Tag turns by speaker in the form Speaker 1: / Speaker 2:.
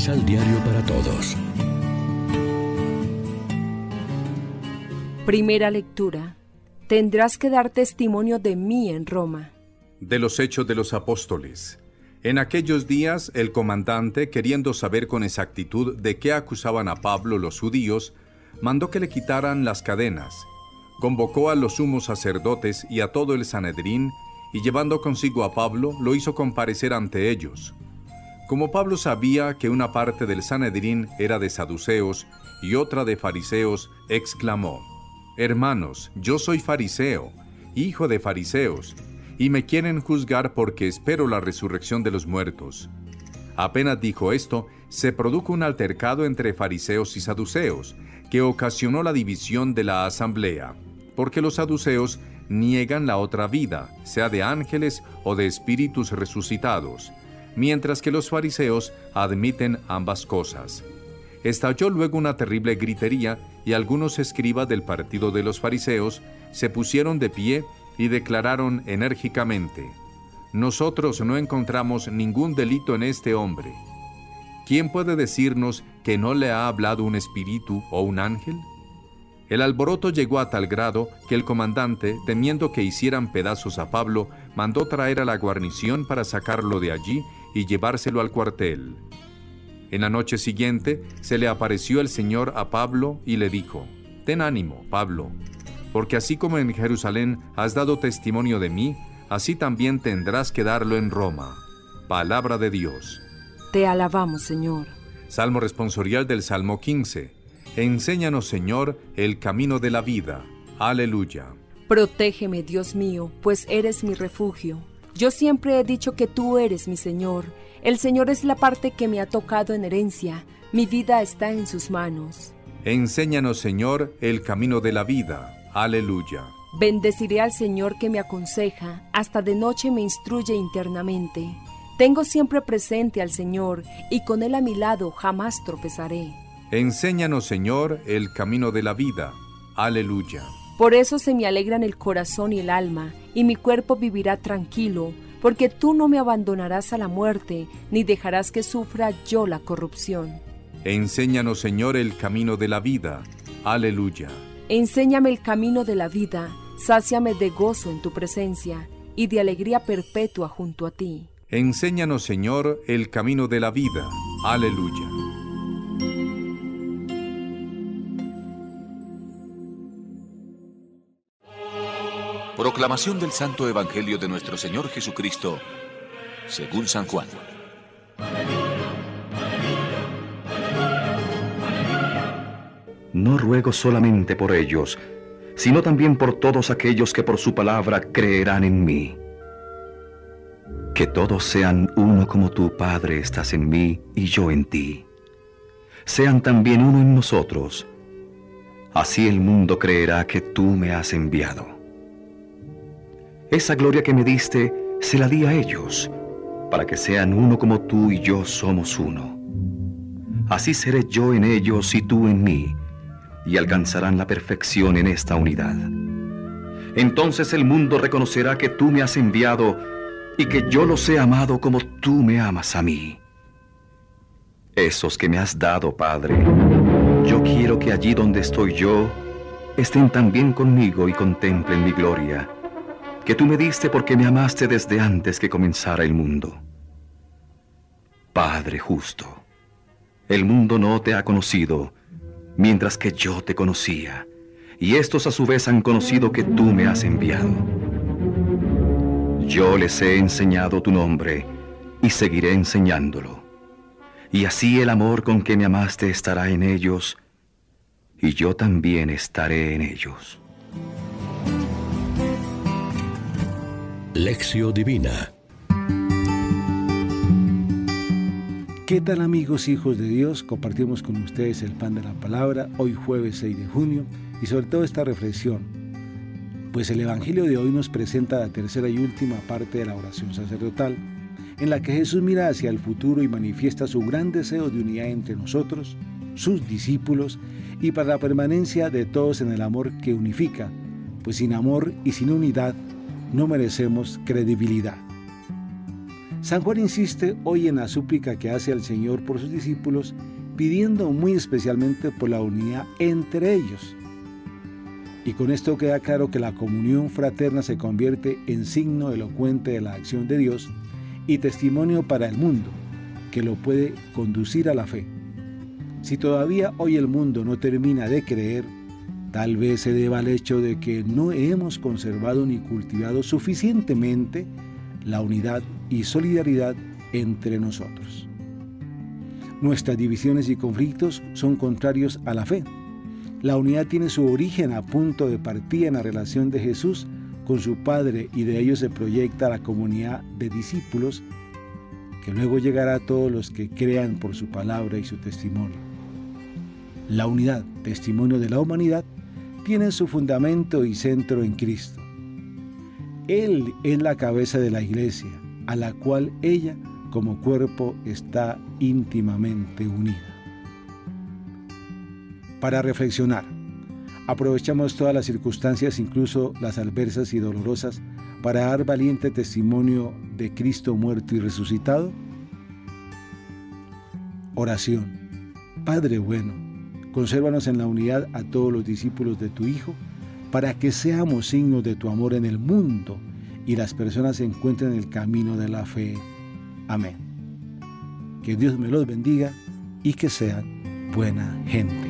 Speaker 1: Misal Diario para Todos.
Speaker 2: Primera lectura. Tendrás que dar testimonio de mí en Roma.
Speaker 3: De los Hechos de los Apóstoles. En aquellos días el comandante, queriendo saber con exactitud de qué acusaban a Pablo los judíos, mandó que le quitaran las cadenas. Convocó a los sumos sacerdotes y a todo el Sanedrín, y llevando consigo a Pablo, lo hizo comparecer ante ellos. Como Pablo sabía que una parte del Sanedrín era de saduceos y otra de fariseos, exclamó, Hermanos, yo soy fariseo, hijo de fariseos, y me quieren juzgar porque espero la resurrección de los muertos. Apenas dijo esto, se produjo un altercado entre fariseos y saduceos, que ocasionó la división de la asamblea, porque los saduceos niegan la otra vida, sea de ángeles o de espíritus resucitados, mientras que los fariseos admiten ambas cosas. Estalló luego una terrible gritería y algunos escribas del partido de los fariseos se pusieron de pie y declararon enérgicamente, Nosotros no encontramos ningún delito en este hombre. ¿Quién puede decirnos que no le ha hablado un espíritu o un ángel? El alboroto llegó a tal grado que el comandante, temiendo que hicieran pedazos a Pablo, mandó traer a la guarnición para sacarlo de allí y llevárselo al cuartel. En la noche siguiente se le apareció el Señor a Pablo y le dijo, Ten ánimo, Pablo, porque así como en Jerusalén has dado testimonio de mí, así también tendrás que darlo en Roma. Palabra de Dios.
Speaker 2: Te alabamos, Señor.
Speaker 3: Salmo responsorial del Salmo 15. Enséñanos, Señor, el camino de la vida. Aleluya.
Speaker 2: Protégeme, Dios mío, pues eres mi refugio. Yo siempre he dicho que tú eres mi Señor. El Señor es la parte que me ha tocado en herencia. Mi vida está en sus manos.
Speaker 3: Enséñanos, Señor, el camino de la vida. Aleluya.
Speaker 2: Bendeciré al Señor que me aconseja, hasta de noche me instruye internamente. Tengo siempre presente al Señor, y con Él a mi lado jamás tropezaré.
Speaker 3: Enséñanos, Señor, el camino de la vida. Aleluya.
Speaker 2: Por eso se me alegran el corazón y el alma, y mi cuerpo vivirá tranquilo, porque tú no me abandonarás a la muerte, ni dejarás que sufra yo la corrupción.
Speaker 3: Enséñanos, Señor, el camino de la vida. Aleluya.
Speaker 2: Enséñame el camino de la vida, sáciame de gozo en tu presencia y de alegría perpetua junto a ti.
Speaker 3: Enséñanos, Señor, el camino de la vida. Aleluya.
Speaker 4: Proclamación del Santo Evangelio de nuestro Señor Jesucristo, según San Juan.
Speaker 5: No ruego solamente por ellos, sino también por todos aquellos que por su palabra creerán en mí. Que todos sean uno como tú, Padre, estás en mí y yo en ti. Sean también uno en nosotros. Así el mundo creerá que tú me has enviado. Esa gloria que me diste, se la di a ellos, para que sean uno como tú y yo somos uno. Así seré yo en ellos y tú en mí y alcanzarán la perfección en esta unidad. Entonces el mundo reconocerá que tú me has enviado y que yo los he amado como tú me amas a mí. Esos que me has dado, Padre, yo quiero que allí donde estoy yo, estén también conmigo y contemplen mi gloria, que tú me diste porque me amaste desde antes que comenzara el mundo. Padre justo, el mundo no te ha conocido, mientras que yo te conocía, y estos a su vez han conocido que tú me has enviado. Yo les he enseñado tu nombre, y seguiré enseñándolo. Y así el amor con que me amaste estará en ellos, y yo también estaré en ellos.
Speaker 1: Lección Divina
Speaker 6: ¿Qué tal amigos hijos de Dios? Compartimos con ustedes el pan de la palabra hoy jueves 6 de junio y sobre todo esta reflexión. Pues el Evangelio de hoy nos presenta la tercera y última parte de la oración sacerdotal, en la que Jesús mira hacia el futuro y manifiesta su gran deseo de unidad entre nosotros, sus discípulos, y para la permanencia de todos en el amor que unifica, pues sin amor y sin unidad no merecemos credibilidad. San Juan insiste hoy en la súplica que hace al Señor por sus discípulos, pidiendo muy especialmente por la unidad entre ellos. Y con esto queda claro que la comunión fraterna se convierte en signo elocuente de la acción de Dios y testimonio para el mundo, que lo puede conducir a la fe. Si todavía hoy el mundo no termina de creer, tal vez se deba al hecho de que no hemos conservado ni cultivado suficientemente la unidad y solidaridad entre nosotros. Nuestras divisiones y conflictos son contrarios a la fe. La unidad tiene su origen a punto de partida en la relación de Jesús con su Padre y de ello se proyecta la comunidad de discípulos que luego llegará a todos los que crean por su palabra y su testimonio. La unidad, testimonio de la humanidad, tiene su fundamento y centro en Cristo. Él es la cabeza de la iglesia, a la cual ella como cuerpo está íntimamente unida. Para reflexionar, aprovechamos todas las circunstancias, incluso las adversas y dolorosas, para dar valiente testimonio de Cristo muerto y resucitado. Oración. Padre bueno, consérvanos en la unidad a todos los discípulos de tu Hijo, para que seamos signos de tu amor en el mundo y las personas encuentren el camino de la fe. Amén. Que Dios me los bendiga y que sean buena gente.